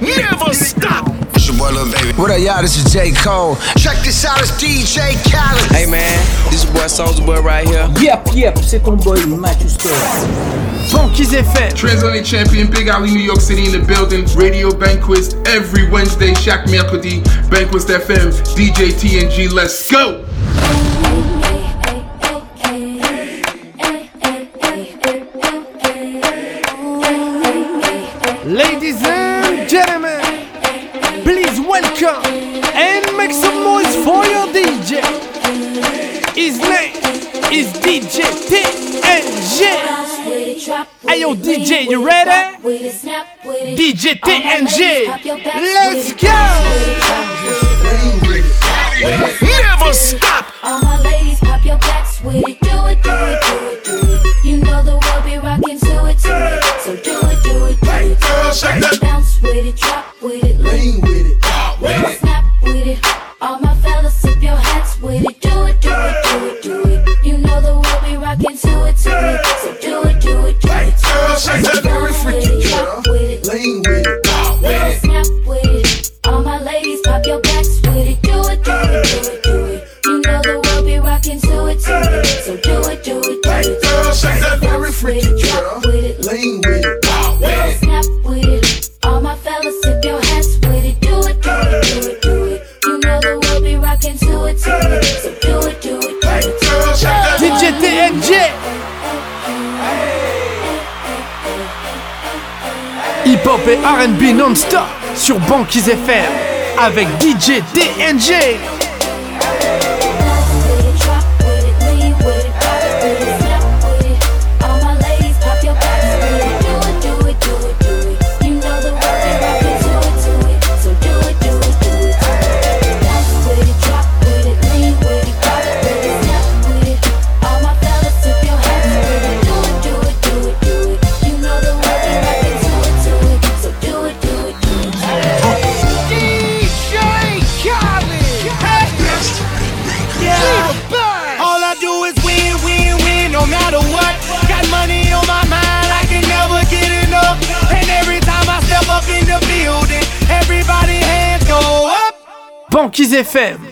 Never stop. It's your boy Lil Baby. What up, y'all? This is J. Cole. Check this out, it's DJ Khaled. Hey man, this your boy Soulja Boy right here. Yep, yep, c'est ton boy Matthew Scott. Funky's FM. Transatlantic champion, Big Alley, New York City in the building. Radio Banquise every Wednesday, chaque mercredi. Banquise FM, DJ TNG, let's go! Hey yo, DJ, you ready? DJ TNG, let's go! Never stop. All my ladies, pop your backs with it. Do it, do it, do it, do it. You know the world be rocking to it, to it. So do it, do it, do it. Do it. Bounce with it, drop with it, lean with it, with it, drop with lean with it, with it, snap with it. All my ladies, pop your backs with it. Do it, do it, do it, do it. You know the world be rocking to it, to it. So do it, do it, do it. Bounce with it, drop with it, lean with it, Et R&B non-stop sur Banquise FM avec DJ TNG. Banquise FM. And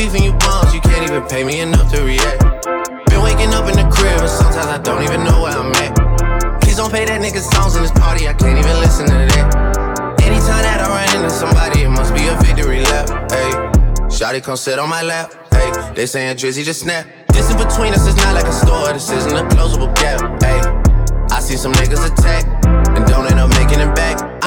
beefing you bums, you can't even pay me enough to react. Been waking up in the crib, and sometimes I don't even know where I'm at. Please don't pay that nigga songs in this party, I can't even listen to that. Anytime that I run into somebody, it must be a victory lap. Hey, Shotty come sit on my lap. Hey, they saying Drizzy just snap. This in between us is not like a store, this isn't a closable gap. Hey, I see some niggas attack and don't end up making it back.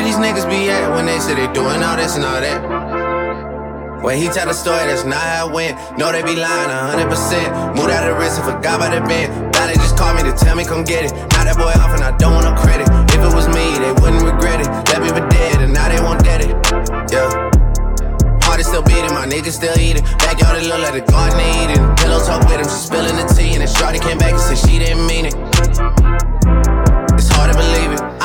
where these niggas be at when they say they doing all this and all that? When he tell the story, that's not how it went. No, they be lying 100%. Moved out of wrist and forgot about the bend. Now they just call me to tell me come get it. Now that boy off and I don't want no credit. If it was me, they wouldn't regret it. Left That people dead and now they won't get it. Yeah. Heart is still beating, my niggas still eating. Backyard it look like the garden eating. Pillow talk with him, she spilling the tea. And then Shorty came back and said she didn't mean it. It's hard to believe it.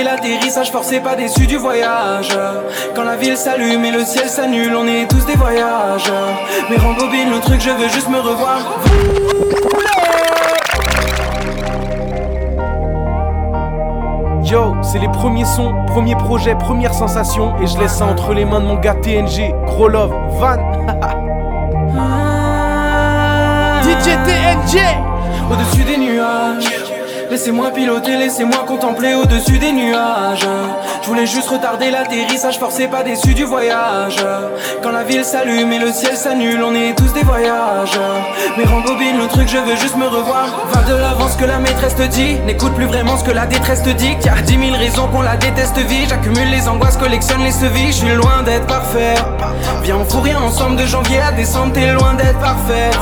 retarder l'atterrissage, forcé pas déçu du voyage. Quand la ville s'allume et le ciel s'annule, on est tous des voyageurs Mais rembobine le truc, je veux juste me revoir. Yo, c'est les premiers sons, premiers projets, premières sensations. Et je laisse ça entre les mains de mon gars TNG Gros love, Van. DJ TNG Au-dessus des nuages Laissez-moi piloter, laissez-moi contempler au-dessus des nuages. Je voulais juste retarder l'atterrissage, forcé pas déçu du voyage. Quand la ville s'allume et le ciel s'annule, on est tous des voyageurs Mais rembobine le truc, je veux juste me revoir. Va de l'avant ce que la maîtresse te dit. N'écoute plus vraiment ce que la détresse te dit. Y'a dix mille raisons qu'on la déteste vie. J'accumule les angoisses, collectionne les sevis. Je suis loin d'être parfait. Viens on fout rien ensemble de janvier à décembre T'es loin d'être parfaite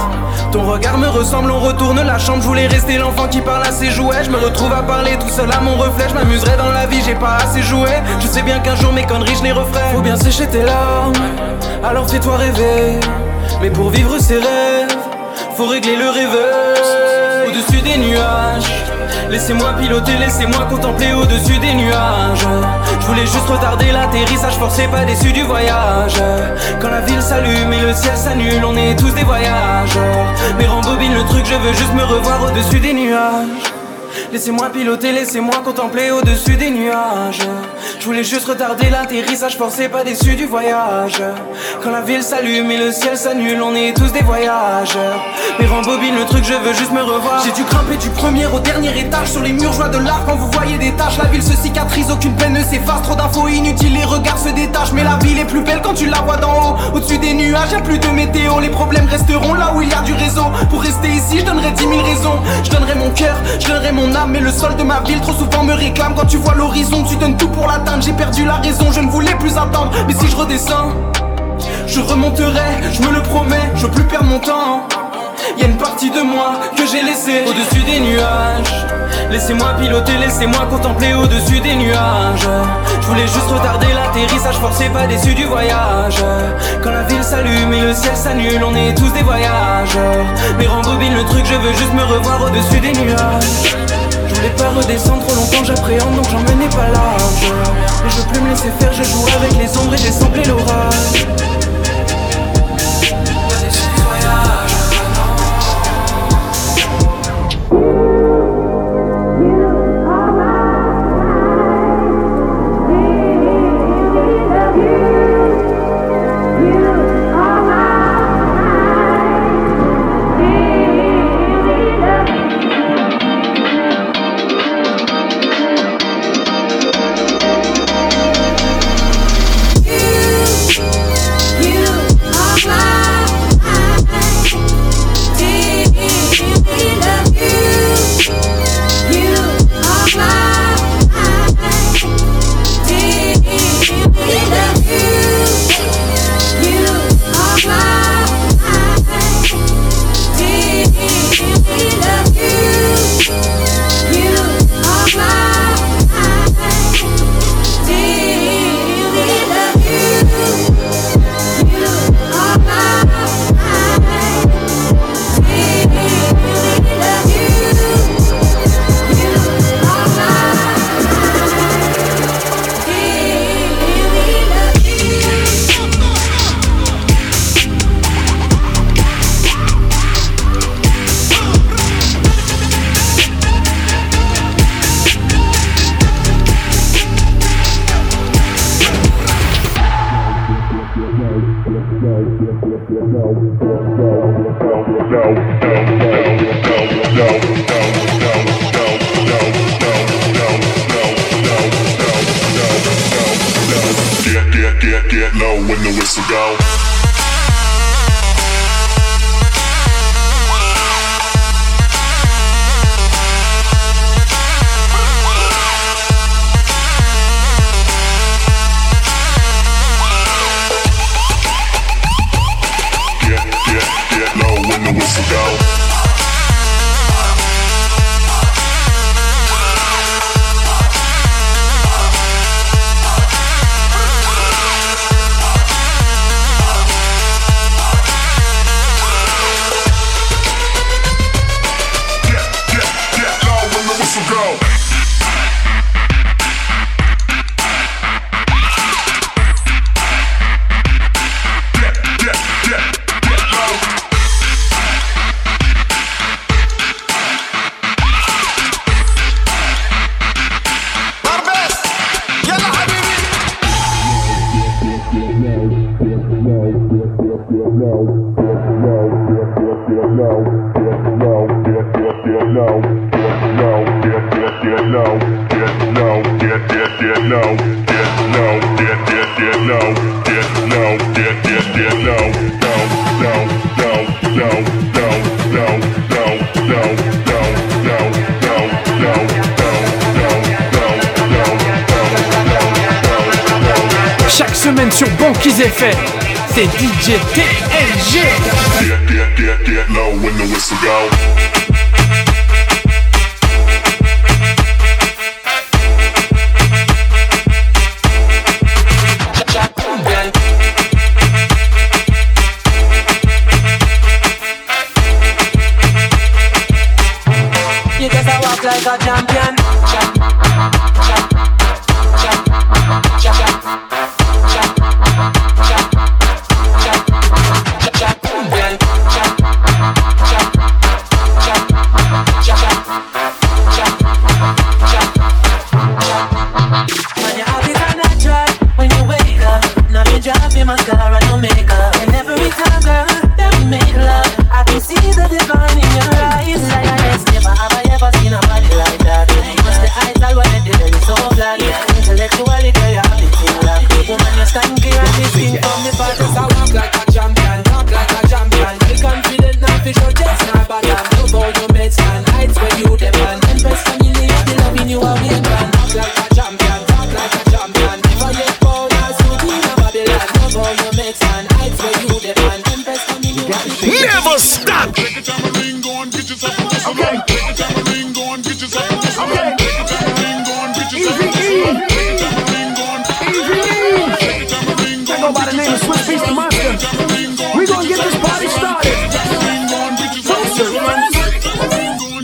Ton regard me ressemble, on retourne la chambre. Je voulais rester l'enfant qui parle à ses jouets. Je me retrouve à parler tout seul à mon reflet. Je dans la vie, j'ai pas assez joué. Je sais bien qu'un jour mes conneries je les referai. Faut bien sécher tes larmes Alors fais-toi rêver. Mais pour vivre ses rêves Faut régler le rêveur Au-dessus des nuages Laissez-moi piloter, laissez-moi contempler au-dessus des nuages. Je voulais juste retarder l'atterrissage, forcé pas déçu du voyage. Quand la ville s'allume et le ciel s'annule, on est tous des voyageurs. Mais rembobine le truc, je veux juste me revoir au-dessus des nuages. Laissez-moi piloter, laissez-moi contempler au-dessus des nuages Je voulais juste retarder l'atterrissage, forcé pas déçu du voyage. Quand la ville s'allume et le ciel s'annule, on est tous des voyageurs. Mais rembobine le truc, je veux juste me revoir. J'ai dû grimper du premier au dernier étage Sur les murs, je vois de l'art quand vous voyez des taches. La ville se cicatrise, aucune peine ne s'efface. Trop d'infos inutiles, les regards se détachent. Mais la ville est plus belle quand tu la vois d'en haut. Au-dessus des nuages, y'a plus de météo. Les problèmes resteront là où il y a du réseau. Pour rester ici, je donnerai dix mille raisons. Je donnerai mon cœur, je donnerai mon âme. Mais le sol de ma ville trop souvent me réclame. Quand tu vois l'horizon, tu donnes tout pour J'ai perdu la raison, je ne voulais plus attendre Mais si je redescends, je remonterai, je me le promets Je veux plus perdre mon temps Y a une partie de moi que j'ai laissée au-dessus des nuages. Laissez-moi piloter, laissez-moi contempler au-dessus des nuages. Je voulais juste retarder l'atterrissage, forcé pas déçu du voyage. Quand la ville s'allume et le ciel s'annule, on est tous des voyageurs. Mais rembobine le truc, je veux juste me revoir au-dessus des nuages. Voulais pas redescendre trop longtemps, j'appréhende donc j'en menais pas large. Mais je veux plus me laisser faire, je joue avec les ombres et j'ai semblé l'orage.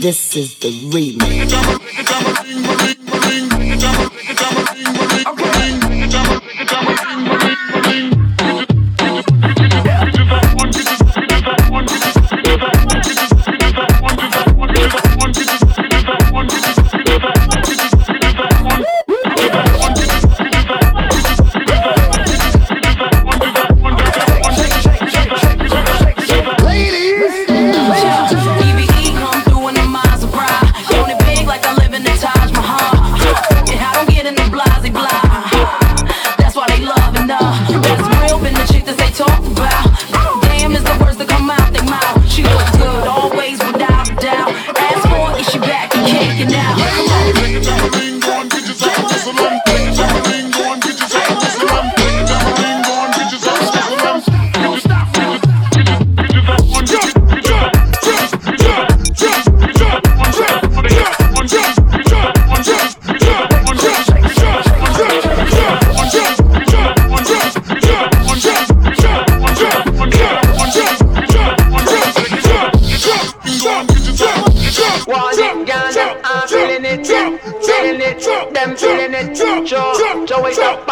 This is the remix. feeling it, feeling it, them feeling it. Joe, up up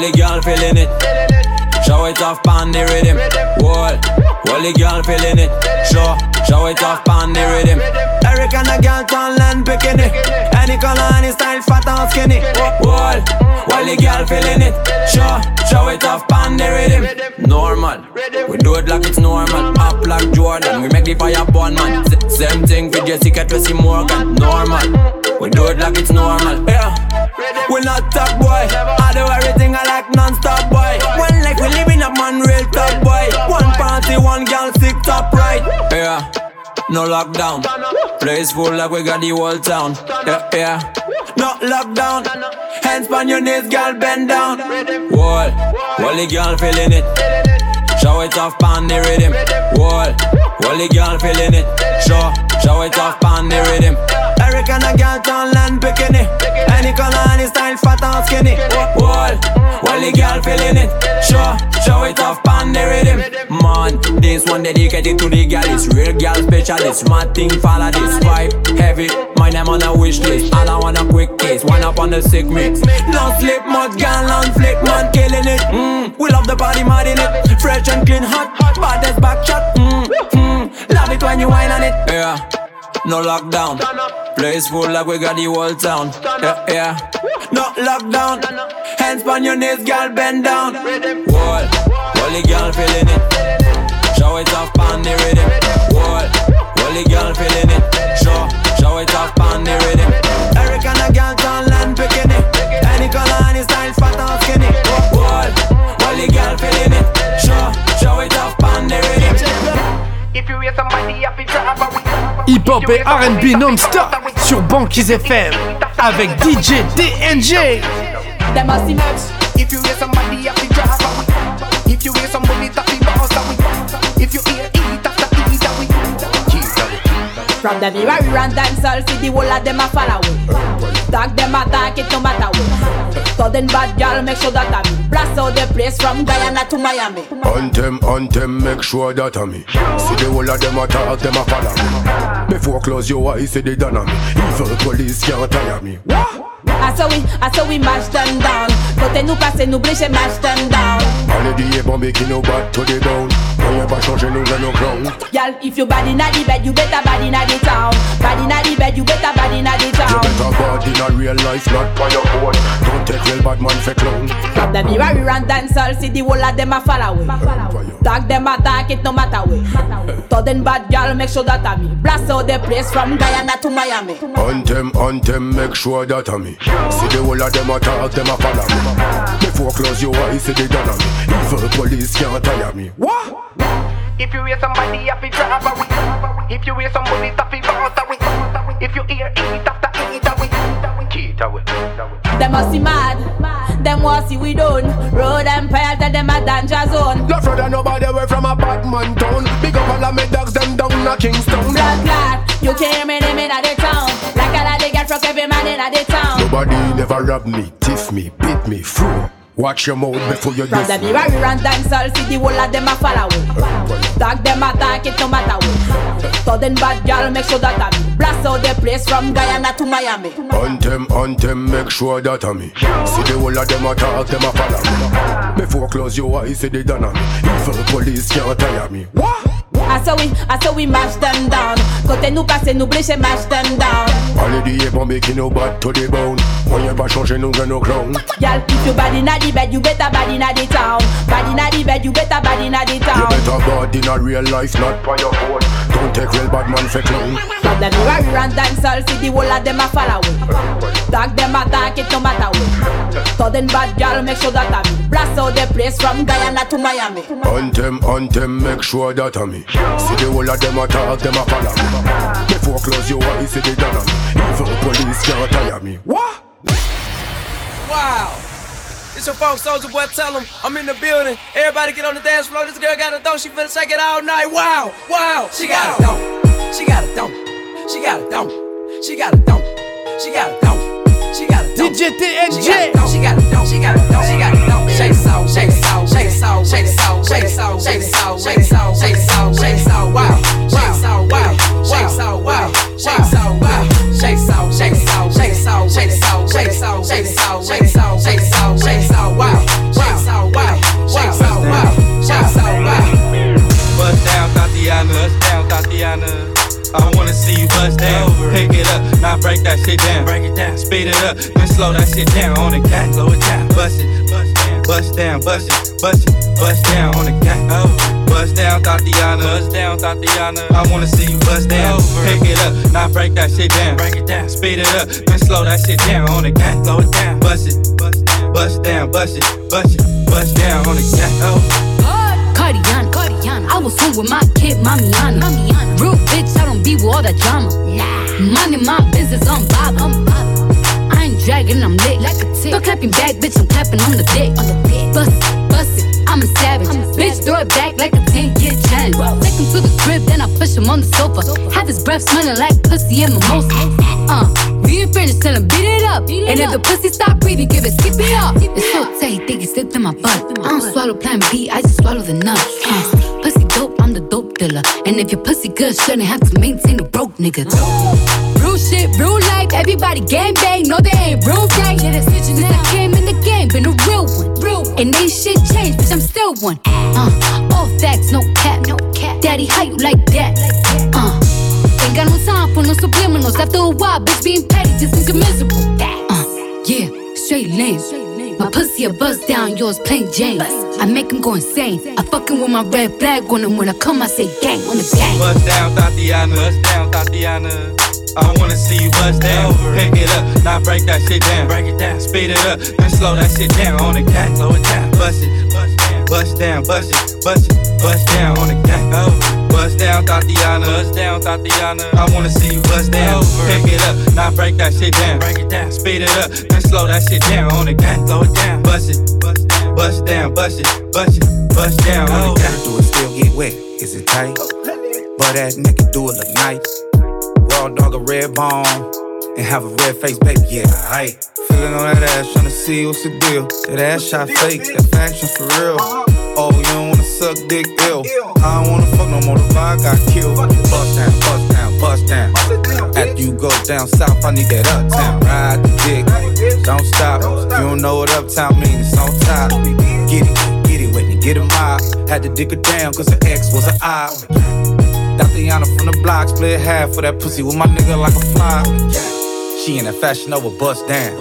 the girl feeling it? Joe, wake up and live with him. All the girl feeling it. Show, show it off on the rhythm. Eric and the girl turn land picking it. Any color, any style, fat or skinny. Wall, all the girl feeling it. Show, show it off on the rhythm. Normal, we do it like it's normal. Up like Jordan, we make the fire burn man. S- same thing for Jessica Tracy Morgan. Normal, we do it like it's normal. Yeah. We not top boy. I do everything I like non-stop boy. One life we live in a man real top boy. One party, one girl, sick top right. Yeah, no lockdown. Place full like we got the whole town. Yeah, yeah. No lockdown. Hands on your knees, girl, bend down. Wall, wall the girl feeling it. Show it off on the rhythm. Wall, wall the girl feeling it. Show, show it off on the rhythm. Eric and a girl turn land picking it. Any color, any style, fat or skinny. Wall, wall the girl feeling it. Show, show it off on the rhythm. Man, this one dedicated to the girl. It's real girl specialist. Mad thing follow this vibe. Heavy, my name on a wish list. All I want a quick case, one up on the sick mix. No slip, much girl on flick, man, killing it. Mm, we love the body, mad in it. Fresh and clean, hot, baddest back shot. Mm, mm, love it when you whine on it. Yeah, no lockdown. Place full like we got the whole town. Yeah, yeah. No lockdown. Hands on your knees, girl, bend down. Wall, wall the girl feeling it. Show it off on the rhythm. Wall, wall the girl feeling it. Show, show it off on the rhythm. Eric and a girl turn land picking it. Any color, any style, fat or skinny. Wall, wall the girl feeling it. Show, show it off on the rhythm. If you hear somebody happy drive Hip-hop et RB non-stop sur Banquise FM avec DJ DNG. Them a see much. If you hear somebody happy drive If you hear somebody happy bounce If you hear eat after eat away. From the mirror we run dancehall, see the whole of them a follow. Tag them attack it no matter what. Sudden bad girl, make sure that I me. Blast out the place from Guyana to Miami. Anthem, anthem, make sure that I me. See the whole of them attack, them a follow me. Before close your eyes, see they done on me. Evil police can't tire me. I saw we, I saw we mash them down. Côté nous passer, nous blécher, mash them down. Allez dit bon qui nous bat to the down. Rien pas changer nous dans nos ground. Girl, if you bad inna the bed, you better bad inna the town. Bad inna the bed, you better bad inna the You better bad in a real life, not by your phone. Don't take real bad man for clown. From the mirror we run dancehall, see the whole of them a follow we. Tag them attack it no matter what. Sudden bad girl, make sure that I me. Blast out the place from Guyana to Miami. Anthem, anthem, make sure that I me. See the whole of them attack, them a follow me. Before close your eyes, see they done on me. Evil police can't tire me. What? If you hear somebody I happy drive away. If you hear somebody happy bounce away. If you hear eat after eat away. Eat away. Them must see mad. Them want see we done. Road Empire tell them a danger zone. Not afraid of nobody away from a bad man town. Big up all of me dogs, them down a Kingston. Blood clot, you can't hear me them inna the town. Like a lot they get from every man inna the town. Nobody never rob me, tiff me, beat me, fool. Watch your mouth before you From the mirror and dancehall, see the whole of them a follow Tag them attack it no matter what. Sudden bad girl, make sure that I me. Blast out the place from Guyana to Miami. On them, on them, make sure that I me. See the whole of them attack, them a follow me. Before close your eyes, see they done on me. Evil police can't tire me. What? Asa oui, asa oui, mash them down. Kote nou pase nou bleche mash them down. Pale diye bombe ki nou bat to the bone. Mwenye pa chanje nou gen nou clown Gal, if you bad inna the bed, you better bad inna the town. Bad inna the bed, you better bad inna the town. You better bad in a real life, not by your phone don't take real bad man for clown. From the mirror and dancehall, see the whole of them a follow Tag them a attack it no matter what. Sudden bad girl, make sure that I me. Blast out the place from Guyana to Miami. On them, on them, make sure that I me. See the whole of them attack, them a follow me. Before close your eyes, see they done on me. Evil police can't tire me. What? Wow. It's your folks, Soulja Boy, tell them I'm in the building. Everybody get on the dance floor. This girl got a dope. She finna shake it all night. Wow, wow. She got a dope. She got a dope. She got a dope. She got a dope. She got a dope. She got a dope. DJ TNG. She got a dope. She got a dope. She got a dope. Shake it out, shake it out, shake it out, shake it out, shake it out, shake it out, shake it out, shake it out, shake it out, wow, shake it out, wow, shake it out, wow, shake it out, wow, shake it shake it shake it shake it shake it shake it shake it shake it shake it out, wow, shake it out, wow, shake it out, wow, shake it out, wow. Bust down, Tatiana. Bust down, Tatiana. I wanna see you bust down. Pick it up, now break that shit down. Break it down, speed it up, then slow that shit down on the cat. Slow it down, bust it, bust down, bust it, bust it, bust down on the cat. Bust down, Tatiana. Bust down, Tatiana. I wanna see you bust down. Pick it up, now break that shit down. Break it down, speed it up, then slow that shit down on the cat. Slow it down, bust it, bust down, bust it, bust it, bust down on the cat. Cardiana, Cardiana. I was home with my kid, Mamiana. Mamiana. Real bitch, I don't be with all that drama. Nah. Money, my business, I'm Bob. I'm Bob. I ain't dragging, I'm lit. Like a tick. Don't clapping back, bitch, I'm clapping on the dick. On the dick. Bust it, bust it, I'm a savage. bitch, throw it back like a 10 year challenge. Take him to the crib, then I push him on the sofa. Have his breath smelling like pussy and mimosa. Uh, we ain't finished, tell him beat it up. and if the pussy stop breathing, give it, skip it up. It's so tight, think it slipped in my butt. I don't swallow plan B, I just swallow the nut. Uh, pussy dope, I'm the dope dealer. And if your pussy good, shouldn't have to maintain a broke nigga. Real shit, real life, everybody gang bang, no they ain't real gang. Yeah, that's Since I came in the game, been a real one. Real And ain't shit changed, bitch, I'm still one. Uh, all facts, no cap, no cap. Daddy, how you like that? Uh, ain't got no time for no subliminals. After a while, bitch, being petty just means you're miserable. Uh, yeah, straight lane. My pussy a buzz down, yours plain Jane. I make him go insane. I fucking with my red flag on him when I come, I say gang on the gang. Bust down, Tatiana. Bust down, Tatiana. I wanna see you bust down. Pick it up, now break that shit down. Break it down, speed it up, then slow that shit down on the cat. Slow it down, bust it, bust down, bust it, bust it, bust down on the cat. Bust down, Tatiana. Bust down, Tatiana. I wanna see you bust down. Pick it up, now break that shit down. Break it down, speed it up, then slow that shit down on the cat. Slow it down, bust it, bust down, bust it, bust it, bust down on the cat. Do it still get wet? Is it tight? But that nigga do it look nice. Raw dog a red bone and have a red face, baby. Yeah, I feeling on that ass, tryna see what's the deal. That ass shot fake, that faction for real. Oh, you don't wanna suck dick ill. I don't wanna fuck no more. The vibe got killed. Bust down, bust down, bust down. After you go down south, I need that uptown. Ride the dick, don't stop. You don't know what uptown means. It's on top. Get it, get it with me, get a mob. Had to dig her down, cause her ex was an eye. Tatiana from the block, split half for that pussy with my nigga like a fly. She in that fashion over bust down.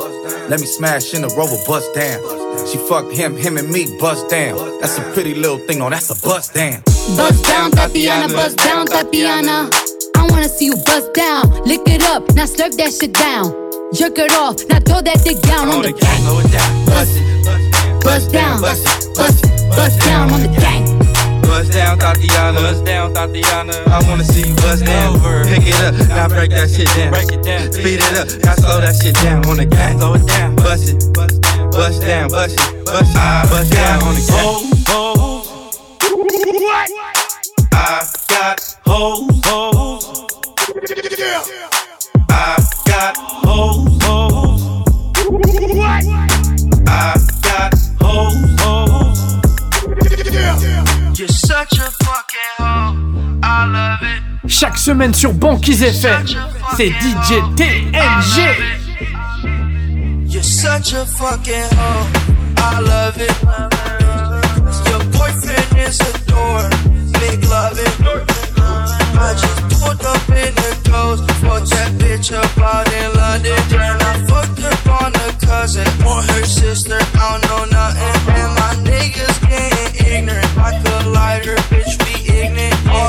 Let me smash in the rover, bust down. She fucked him, him and me, bust down. That's a pretty little thing, oh, that's a bust down. Bust down, Tatiana, bust down, Tatiana. I wanna see you bust down. Lick it up, now slurp that shit down. Jerk it off, now throw that dick down on the gang. Bust it, Bust down, bust it, bust it, bust down on the gang. Bust down, Tatiana. Bust down, Tatiana. I wanna see you bust down. Pick it up, now break that shit down. Break it down, speed it up, now slow that shit down on the gang. Slow it down, bust it, bust down, bust it, bust it, bust down on the gang. What? I got hoes, hoes. I got hoes, hoes. What? Chaque semaine sur Banquise FM. C'est DJ TNG. You're such a fucking hoe. I love it. Your boyfriend is a door. Big love it. I just pulled up in the ghost. Fucked that bitch up out in London. And I fucked up on a cousin or her sister. I don't know nothing. And my niggas getting ignorant. I could light her, bitch,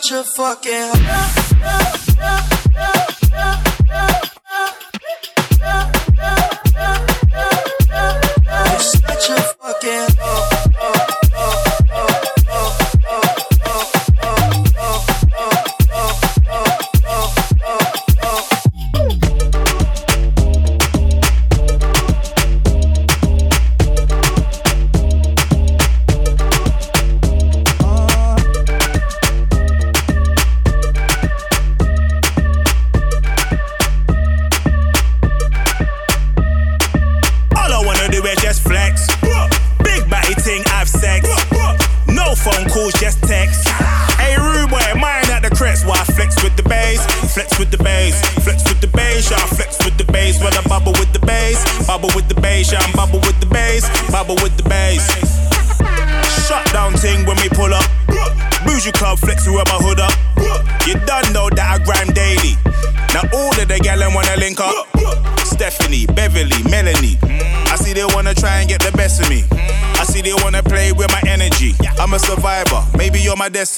such a fucking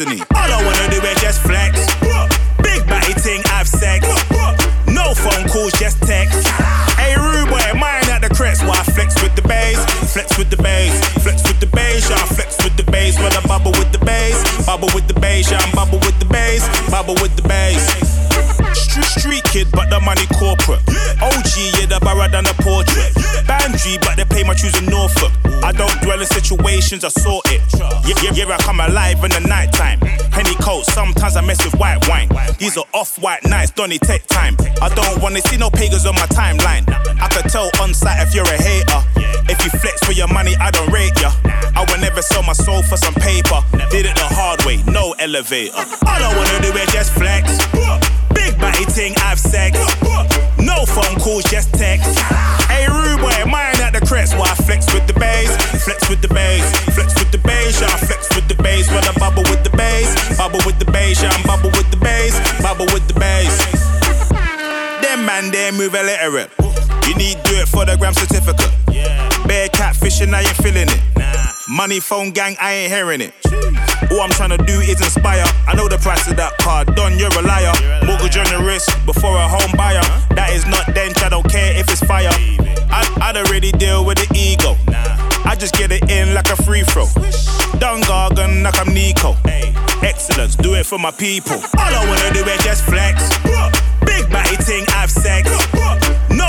destiny. Soul paper. Did it the hard way, no elevator. All I wanna do is just flex. Big body ting, have sex. No phone calls, just text. Hey, rude boy, mine at the crest. Why I flex with the bass? Flex with the bass. Flex with the bass, yeah, I flex with the bass. When I bubble with the bass. Bubble with the bass, yeah, I'm bubble with the bass. Bubble with the bass. Them man, they move illiterate. Need do it for the gram certificate. Yeah. Bear catfishing, I ain't feeling it. Money phone gang, I ain't hearing it. All I'm trying to do is inspire. I know the price of that car, done, you're a liar. Mortgage on your wrist before a home buyer. That is not dench, I don't care if it's fire. I, don't really deal with the ego. I just get it in like a free throw. Done gargan like I'm Nico. Excellence, do it for my people. All I wanna do is just flex. Big body ting, have sex.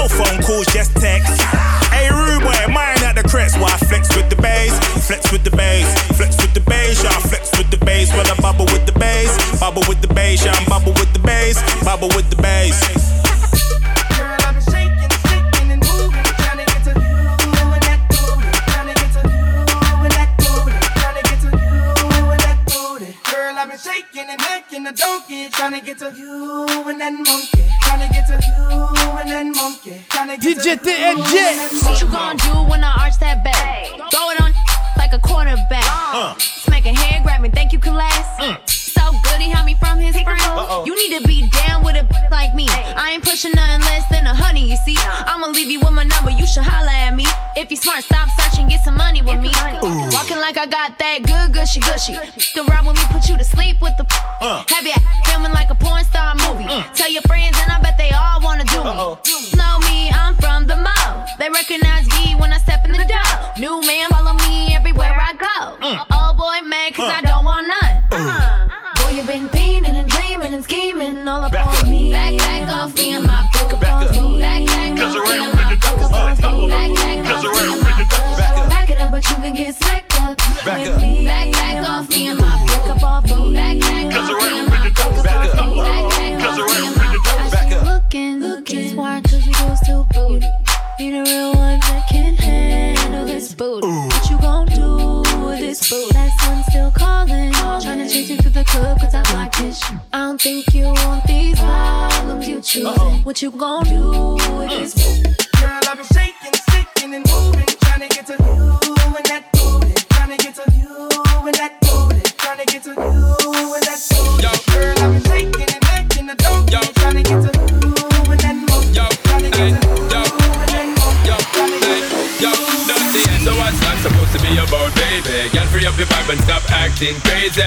No phone calls, just text. Hey, rude boy, mine at the crest. Why I flex with the bass? Flex with the bass. Flex with the bass, yeah. Flex with the bass. Well, I bubble with the bass. Bubble with the bass, yeah. I'm bubble with the bass. Bubble with the bass. Making a donkey, trying to get to you and that monkey, trying to get to you and that monkey, trying to get DJ TNG. What you gonna do when I arch that back? Throw it on like a quarterback. Uh. Smacking head me, think you can last? So good, he had me from his friends. You need to be down with a b- like me. I ain't pushing nothing less than a honey, you see. I'ma leave you with my number, you should holla at me. If you smart, stop searching, get some money with me. Walking like I got that good gushy gushy. Can ride with me, put you to sleep with the. Uh. Have you filming like a porn star movie? Tell your friends, and I bet they all wanna do me. Know me, I'm from the mall. They recognize me when I step in the door. New man, follow What you gon' do mm. this acting crazy.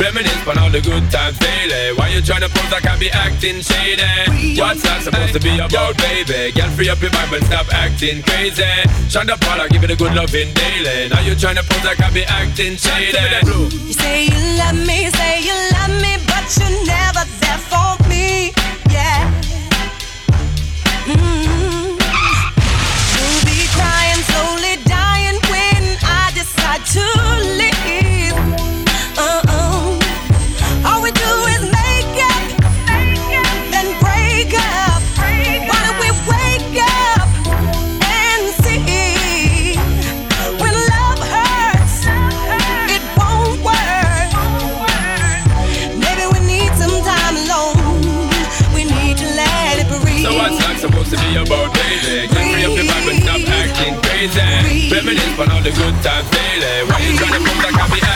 Reminisce on all the good times daily. Why you tryna pose like I be acting shady? What's that supposed to be about, baby? Girl, free up your vibe and stop acting crazy. Shonda Paula, give it a good loving daily. Now you tryna pose like I be acting shady. You say you love me, say you love me, but you're never there for me. Yeah. Mm. You'll be crying, slowly dying when I decide to leave. Reminisce all the good times daily. Why you tryna pose like I be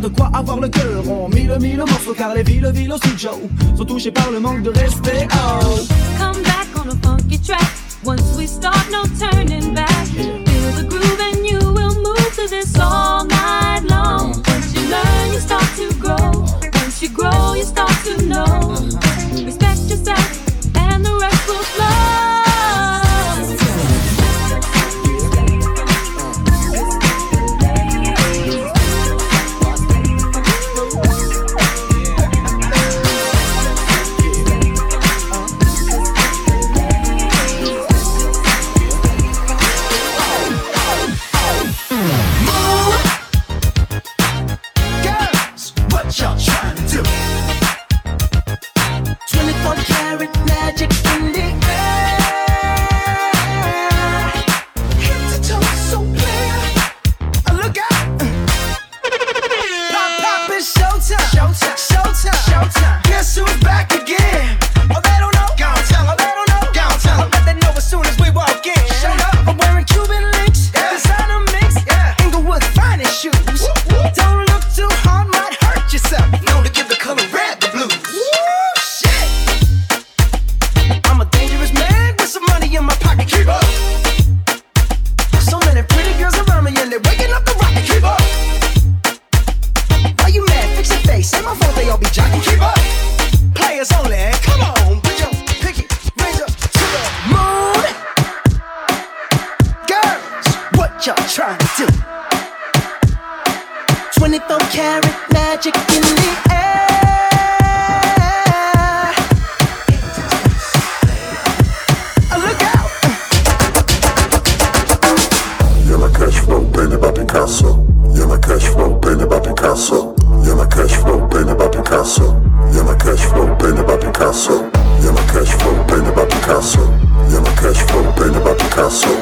de quoi avoir le cœur. On mille mille morceaux car les villes, villes aussi, Joe, sont touchées par le paso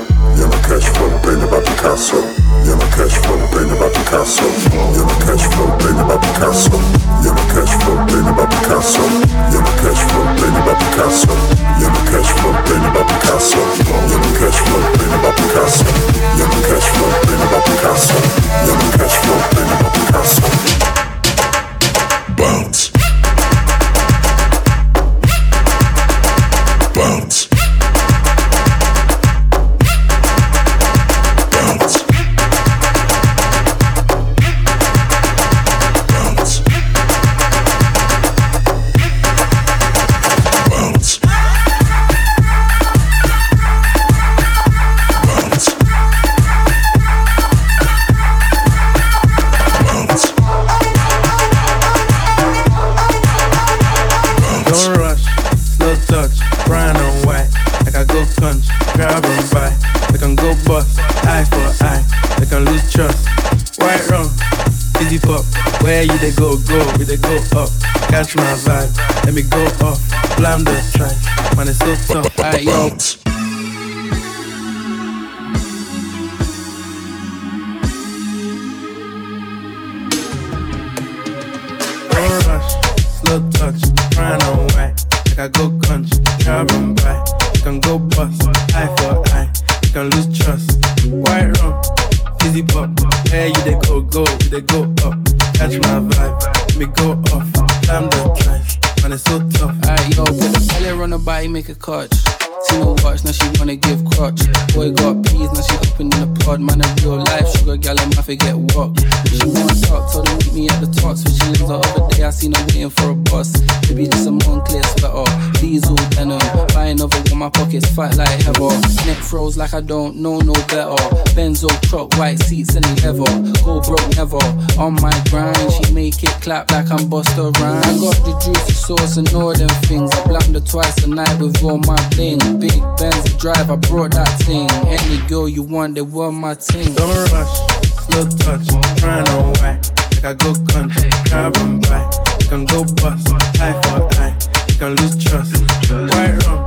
I seen her waiting for a bus. Maybe just a Moncler sweater, diesel denim. Buy another one, my pockets fight like heather. Neck froze like I don't know no better. Benzo truck, white seats, any leather. Go broke never. On my grind, she make it clap like I'm Busta Rhymes. I got the juicy sauce and all them things. I blamed her twice a night with all my bling. Big Benz drive, I brought that thing. Any girl you want, they want my team. Don't rush, slow touch, trying on white. Like I go country, carbon by. You can go bust, eye for eye. You can lose trust. White rum,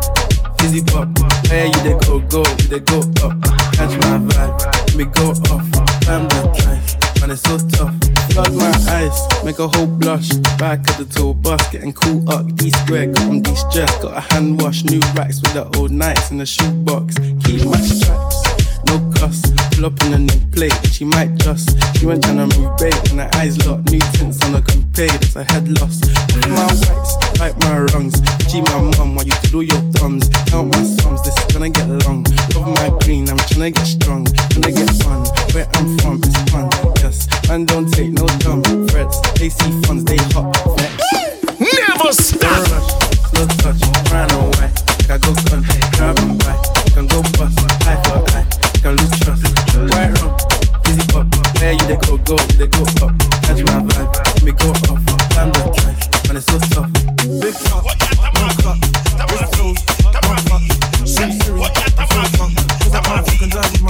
easy pop. Where you they go, go, you they go up. Catch my vibe, let me go off. I'm the drive, man, it's so tough. Flood my eyes, make a whole blush. Back at the tour bus, getting cool up. D square, got on de-stress. Got a hand wash, new racks with the old nights in the shoebox. Keep my stripes, no cuss. Pull up in a new plate, she might just. She went tryna move bait, and her eyes locked. New tints on a coupe, that's a head loss. My whites, like my rungs. G my mum, while you do your thumbs. Count my sums, this is gonna get long. Love my green, I'm tryna get strong. Tryna get fun, where I'm from, it's fun. Yes, and don't take no dumb threats. They see funds, they hot vex. Never stop. Slow touch, run away. I go country, driving by. Can go bust, eye for eye. Can lose trust. Right wrong, easy pop. Where you they go, go, they go up. Catch my vibe, me go off. I'm the trash, man, it's so tough. Big cup, no cup, big flows, one fuck. Sing serious, I'm full of fun. Cause that motherfucking drive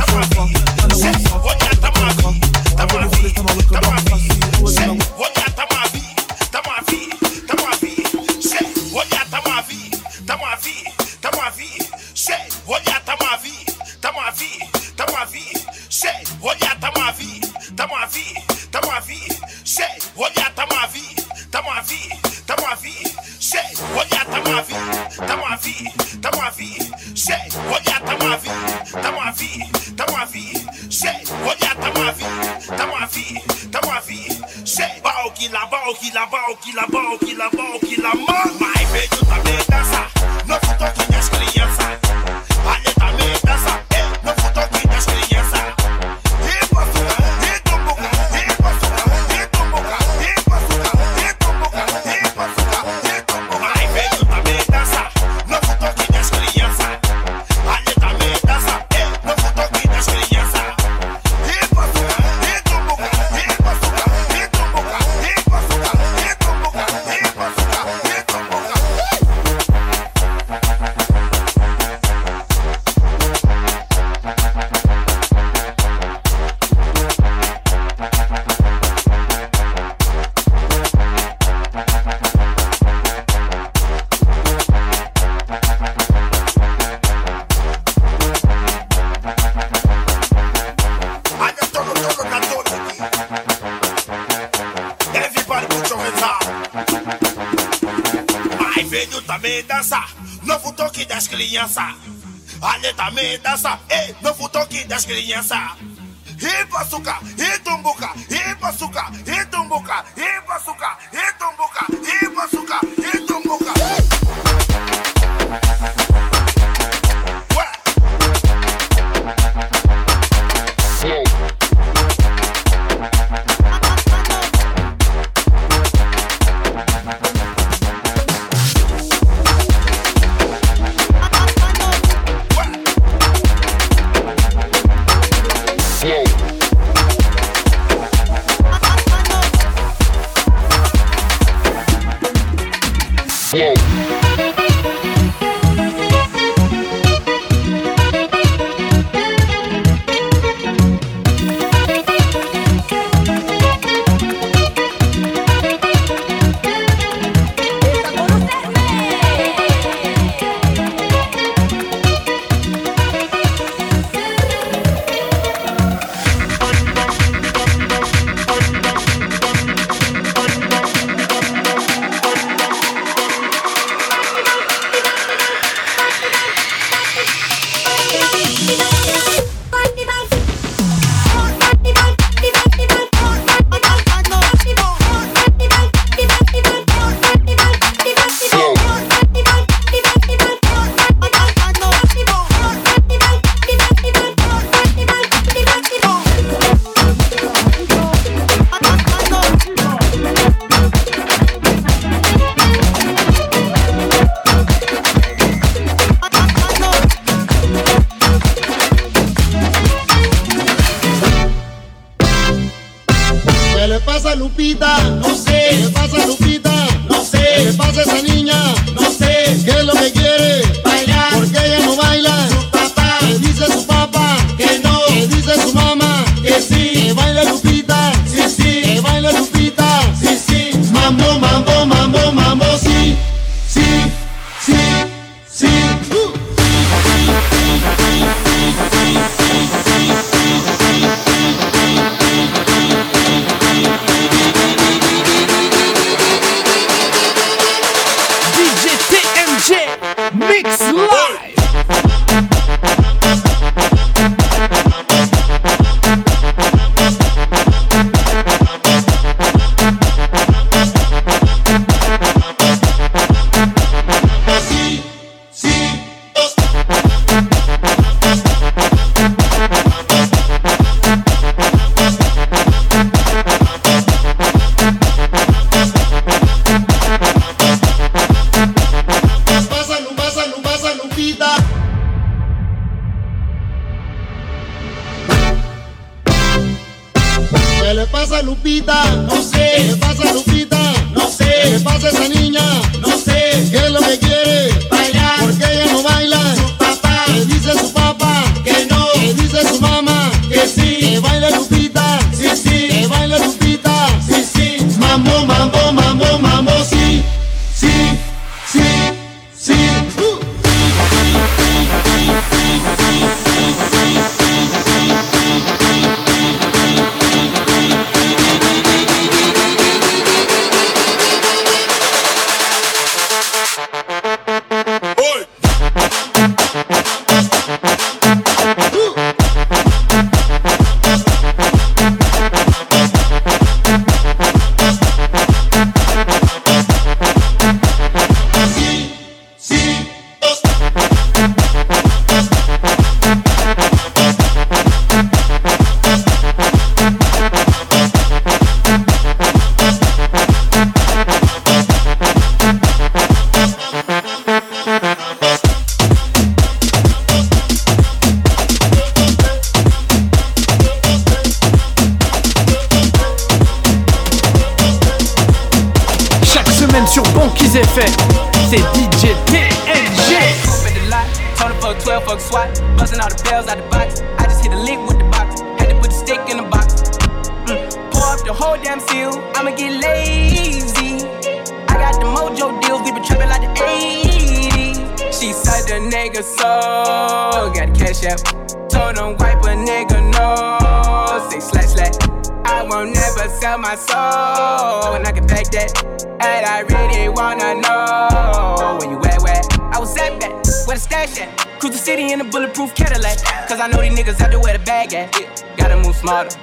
criança.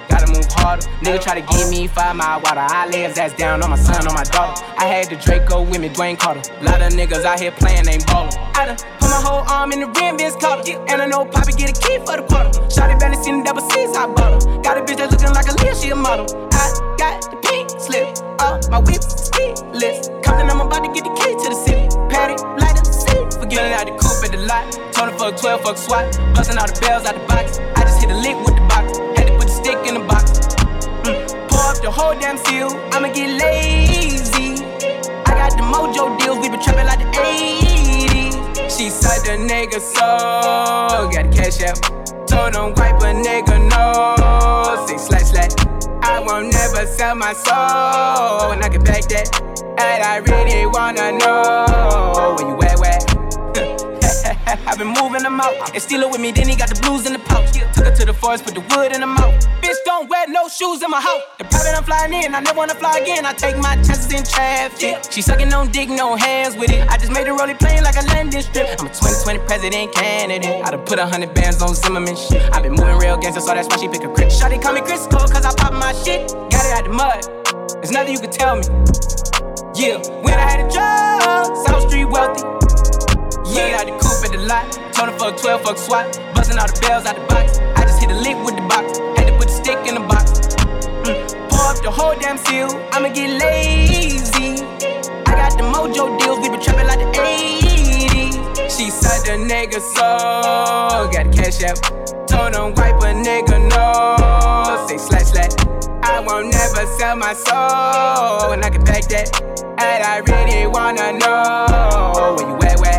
Gotta move harder. Nigga try to give me five mile water. I live that's down on my son, on my daughter. I had the Draco with me, Dwayne Carter. Lot of niggas out here playing, ain't ballin'. I done put my whole arm in the rim, Vince Carter. And I know Poppy get a key for the quarter. Shotty barely seen the double C's, I bought her. Got a bitch that's looking like a Leah, she a model. I got the pink slip, uh, my whip keyless. Compton, I'm about to get the key to the city. Patty, light up the seat. Forgetting out the coupe at the lot. Her fuck 12, fuck SWAT. Busting all the bells out the box. Cash out. Told him wipe a nigga no. Say slash slash. I won't never sell my soul. And I can back that. And I really wanna know where you at? I've been moving them out. And steal it with me, then he got the blues in the pouch. Took her to the forest, put the wood in the mouth. Bitch, don't wear no shoes in my house. The private I'm flying in, I never wanna fly again. I take my chances in traffic. She sucking on dick, no hands with it. I just made a rolling plane like a landing strip. I'm a 2020 president candidate. I done put a hundred bands on Zimmerman shit. i been moving real gangster, so that's why she pick a crit. Shawty call me Chris Cole, cause I pop my shit. Got it out the mud. There's nothing you can tell me. Yeah, when I had a job, South Street wealthy. Yeah, out the coupe at the lot. Told her fuck 12, fuck SWAT. Busting all the bells out the box. I just hit a lick with the box. Had to put the stick in the box. Mm. Pour up the whole damn seal. I'ma get lazy. I got the mojo deals. We been trapping like the 80s. She said the nigga so. Got the cash out. Told him wipe a nigga no. Say slash slash. I won't never sell my soul. And I can back that. And I really wanna know where you at, where?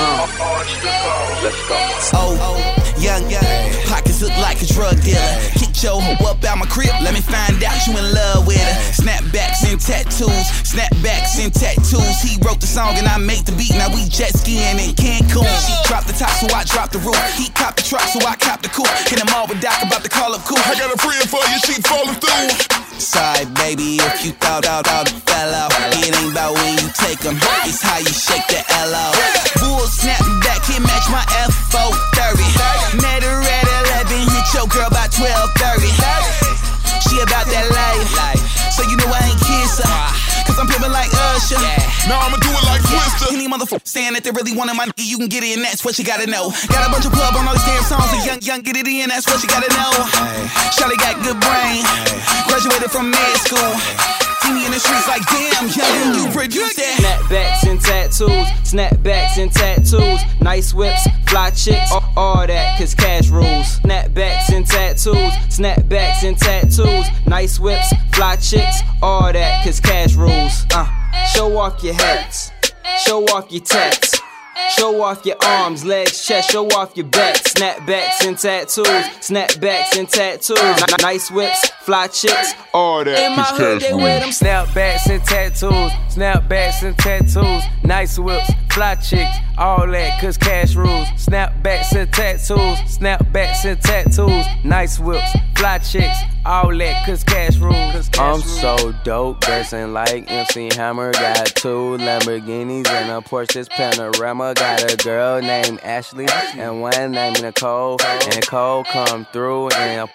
Oh, oh, young, young, pockets look like a drug dealer. Your hoe up out my crib, let me find out you in love with her. Snapbacks and tattoos, snapbacks and tattoos. He wrote the song and I made the beat. Now we jet skiing in Cancun. She dropped the top, so I dropped the roof. He copped the truck, so I copped the coupe. Hit him all with Doc about to call up cool. I got a friend for you, she falling through. Sorry, baby, if you thought out out it fell out. It ain't about when you take them, it's how you shake the L out. Bull snapping back, can't match my F430. Met her at 11, hit your girl by 1230. She about that life, so you know I ain't kiss her. Cause I'm pimpin' like Usher. Now I'ma do it like Twister. Any motherfucker saying that they really wanted my nigga, you can get it in, that's what you gotta know. Got a bunch of pub on all these damn songs, and young, young, get it in, that's what you gotta know. Charlie got good brain, graduated from med school. See me in the streets like damn, young, you produced that. Snapbacks and tattoos, snapbacks and tattoos, nice whips, fly chicks, all, that, cause cash rules. Snapbacks and tattoos, snapbacks and tattoos, nice whips, fly chicks, all that, cause cash rules. Uh, show off your hats, show off your tats. Show off your arms, legs, chest, show off your back. Snapbacks and tattoos, snapbacks and tattoos. N- nice whips, fly chicks, all that. In my hood, they wear them snapbacks and tattoos, snapbacks and tattoos, nice whips, fly chicks, all that, cause cash rules. Snapbacks and tattoos, snapbacks and tattoos, nice whips, fly chicks, all that, cause cash rules. I'm so dope, dressing like MC Hammer. Got two Lamborghinis and a Porsche this Panamera. Got a girl named Ashley and one named Nicole. And Nicole come through and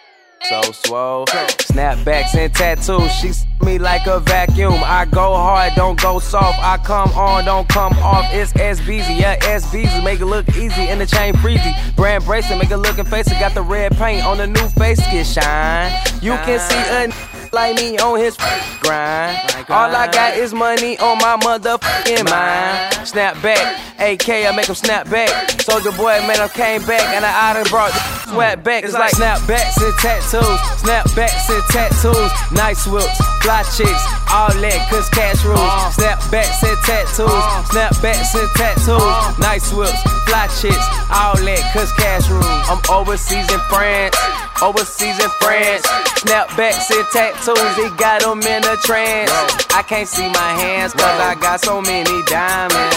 so swole. Snapbacks and tattoos, she s- me like a vacuum. I go hard, don't go soft. I come on, don't come off. It's SBZ, yeah, SBZ. Make it look easy in the chain freezy. Brand bracelet, make it looking face. It got the red paint on the new face, get shine. You can see a n- like me on his grind. All I got is money on my motherfucking mind. Snap back, AK, I make him snap back. Soulja Boy, man, I came back and I, I done brought sweat back. It's like snapbacks and tattoos, snapbacks and tattoos. Nice whips, fly chicks, all that, cause cash rules. Snapbacks and tattoos, snapbacks and tattoos. Nice whips, fly chicks, all that, cause cash rules. I'm overseas in France. Overseas in France, snapbacks and tattoos, he got them in a trance. I can't see my hands cause I got so many diamonds.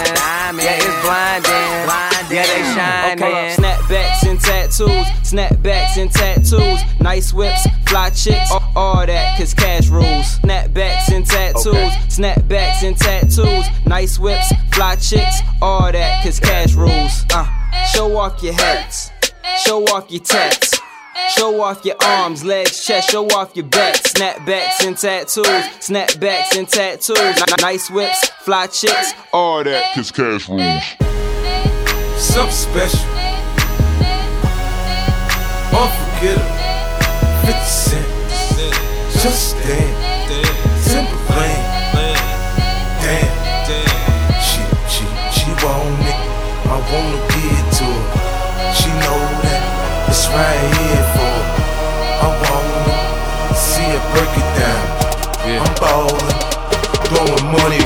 Yeah, it's blinding. Yeah, they shining. Okay, snapbacks and tattoos, snapbacks and tattoos, nice whips, fly chicks, all, that, cause cash rules. Snapbacks and tattoos, snapbacks and tattoos, nice whips, fly chicks, all that, cause cash rules. Uh, show off your hats, show off your tats. Show off your arms, legs, chest, show off your back. Snapbacks and tattoos, snapbacks and tattoos. N- Nice whips, fly chicks, All that, cause cash rules. Something special. Unforgettable. 50 Cent. Just stand. Simple plan. Damn. She, she, she want it. I wanna give it to her. She know that it's right ballin'. Blowing money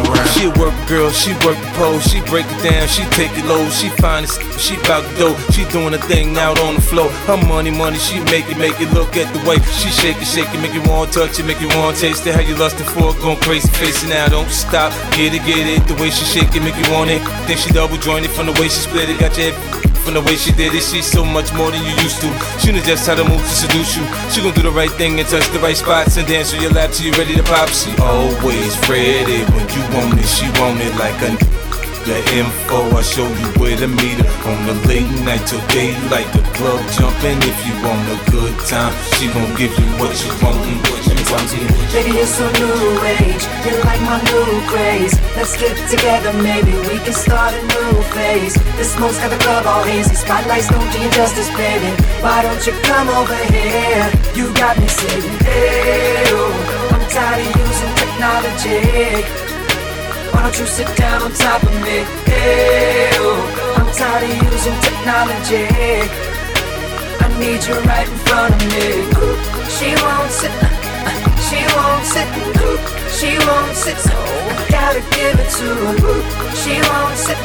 girl, she work the pole, she break it down, she take it low, she find it, she bout to go, she doing a thing out on the floor. Her money, money, she make it, make it look at the way she shake it, shake it, make you want to touch it, make you want to taste it. How you lustin' for it, going crazy, face it now, don't stop, get it, get it. The way she shake it, make you want it. Think she double jointed from the way she split it, got your from the way she did it, she's so much more than you used to. She knows just how to move to seduce you. She gon' do the right thing and touch the right spots and dance on your lap till you ready to pop. She always ready when you want it. She want like a the info. I show you where to meet her on the late night till daylight. The club jumping if you want a good time. She gon' give you what you want and what you want. Baby, you're so new age. You're like my new craze. Let's get together, maybe we can start a new phase. The smoke's got the club all hazy. Spotlights don't do you justice, baby. Why don't you come over here? You got me saying, hey, I'm tired of using technology. Why don't you sit down on top of me? Hey, oh, I'm tired of using technology. I need you right in front of me. She won't sit, she won't sit, she won't sit. So I gotta give it to her. She won't sit,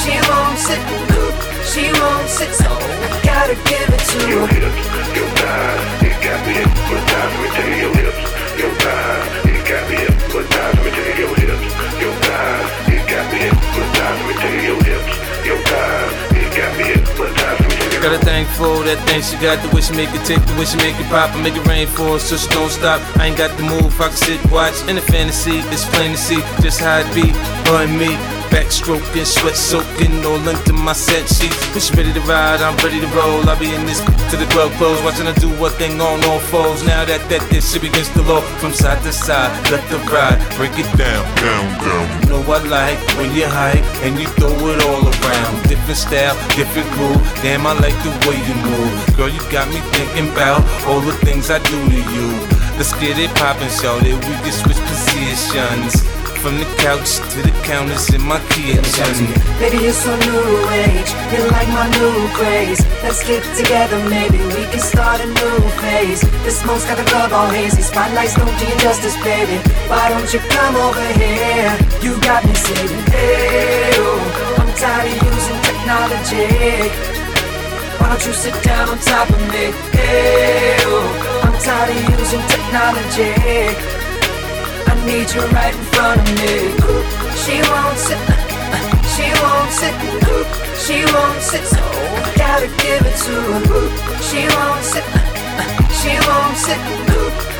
she won't sit, she won't sit. So I gotta give it to her. Your hips, your thighs, it got me hypnotized. Let me tell you your lips, your thighs, it got me hypnotized. Let me tell you your hips, your thighs, it got me hypnotized. Let me tell you your hips, your thighs, it got me hypnotized. Let me tell Got a thing for that thing she got, the way she make it tick, the way she make it pop, and make it rain for her, so she don't stop. I ain't got the move, I can sit, watch, in the fantasy, it's plain to see just how it be, her and me. Backstroking, sweat soaking, all into my set sheets. She ready to ride, I'm ready to roll. I'll be in this to the club close, watching her do what thing on all foes. Now that that this shit begins to low from side to side, let the ride break it down, down, down. You know I like when you hype and you throw it all around. Different style, different groove. Damn, I like the way you move. Girl, you got me thinking about all the things I do to you. Let's get it poppin', show that we can switch positions. From the couch to the counters in my kitchen. Baby, you're so new age. You're like my new craze. Let's get together, maybe we can start a new phase. The smoke's got the club all hazy. Spotlights don't do you justice, baby. Why don't you come over here? You got me saying, hey, oh, I'm tired of using technology. Why don't you sit down on top of me? Hey, oh, I'm tired of using technology. Need you right in front of me. She won't sit, she won't sit, she won't sit. So I gotta give it to her. She won't sit, she won't sit,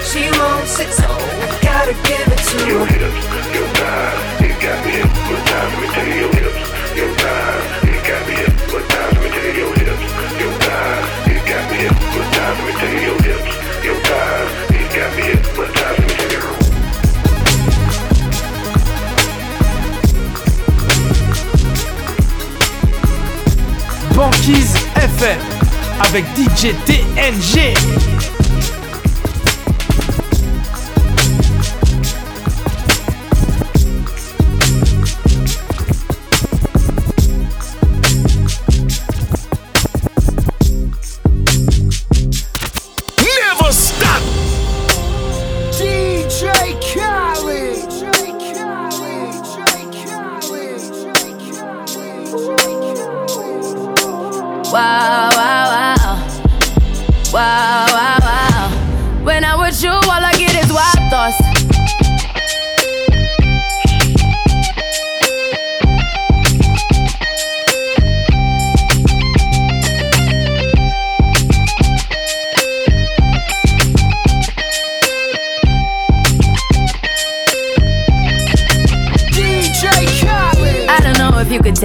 she won't sit. So I gotta give it to Your her. hips, your thighs, it got me hypnotized. Let me tell you your hips, your thighs, it got me hypnotized. Let me tell you your hips, your thighs, it got me hypnotized. Let me tell you your hips, your thighs, it got me hypnotized. Banquise FM avec DJ TNG.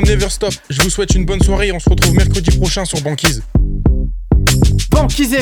Never Stop. Je vous souhaite une bonne soirée et on se retrouve mercredi prochain sur Banquise. Banquise.